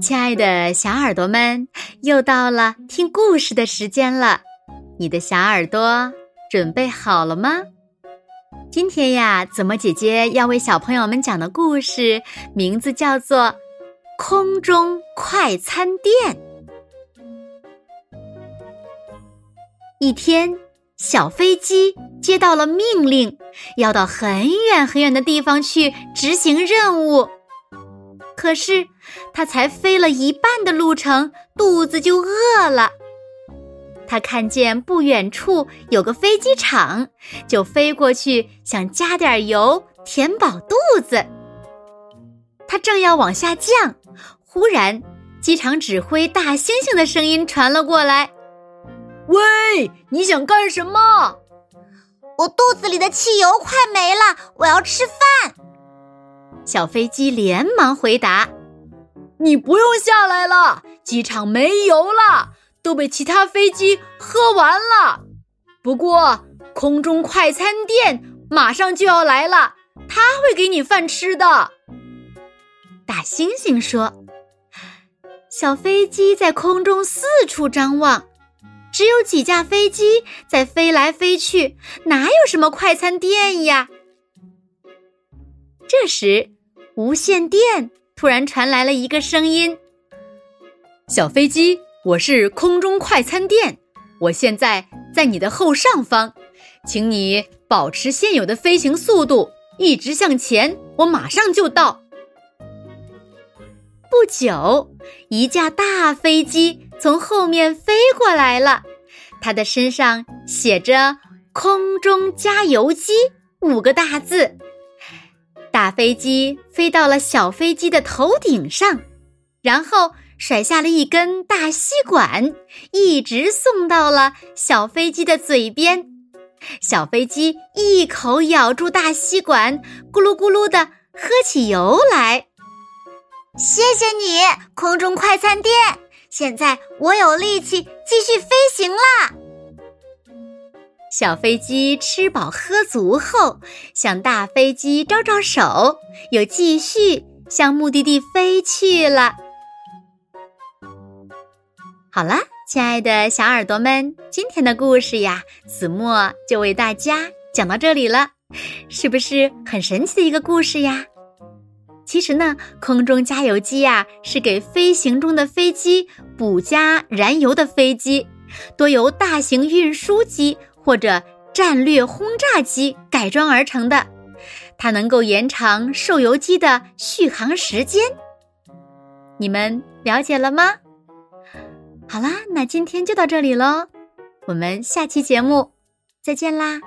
亲爱的小耳朵们，又到了听故事的时间了。你的小耳朵准备好了吗？今天呀，子墨姐姐要为小朋友们讲的故事名字叫做《空中快餐店》。一天，小飞机接到了命令，要到很远很远的地方去执行任务。可是，他才飞了一半的路程，肚子就饿了。他看见不远处有个飞机场，就飞过去想加点油填饱肚子。他正要往下降，忽然，机场指挥大猩猩的声音传了过来：“喂，你想干什么？我肚子里的汽油快没了，我要吃饭。”小飞机连忙回答：“你不用下来了，机场没油了，都被其他飞机喝完了。不过，空中快餐店马上就要来了，他会给你饭吃的。”大猩猩说。小飞机在空中四处张望，只有几架飞机在飞来飞去，哪有什么快餐店呀？这时。无线电突然传来了一个声音：“小飞机，我是空中快餐店，我现在在你的后上方，请你保持现有的飞行速度，一直向前，我马上就到。”不久，一架大飞机从后面飞过来了，它的身上写着“空中加油机”五个大字。大飞机飞到了小飞机的头顶上，然后甩下了一根大吸管，一直送到了小飞机的嘴边。小飞机一口咬住大吸管，咕噜咕噜的喝起油来。谢谢你，空中快餐店！现在我有力气继续飞行啦。小飞机吃饱喝足后，向大飞机招招手，又继续向目的地飞去了。好了，亲爱的小耳朵们，今天的故事呀，子墨就为大家讲到这里了。是不是很神奇的一个故事呀？其实呢，空中加油机呀，是给飞行中的飞机补加燃油的飞机，多由大型运输机。或者战略轰炸机改装而成的，它能够延长受油机的续航时间。你们了解了吗？好啦，那今天就到这里喽，我们下期节目再见啦。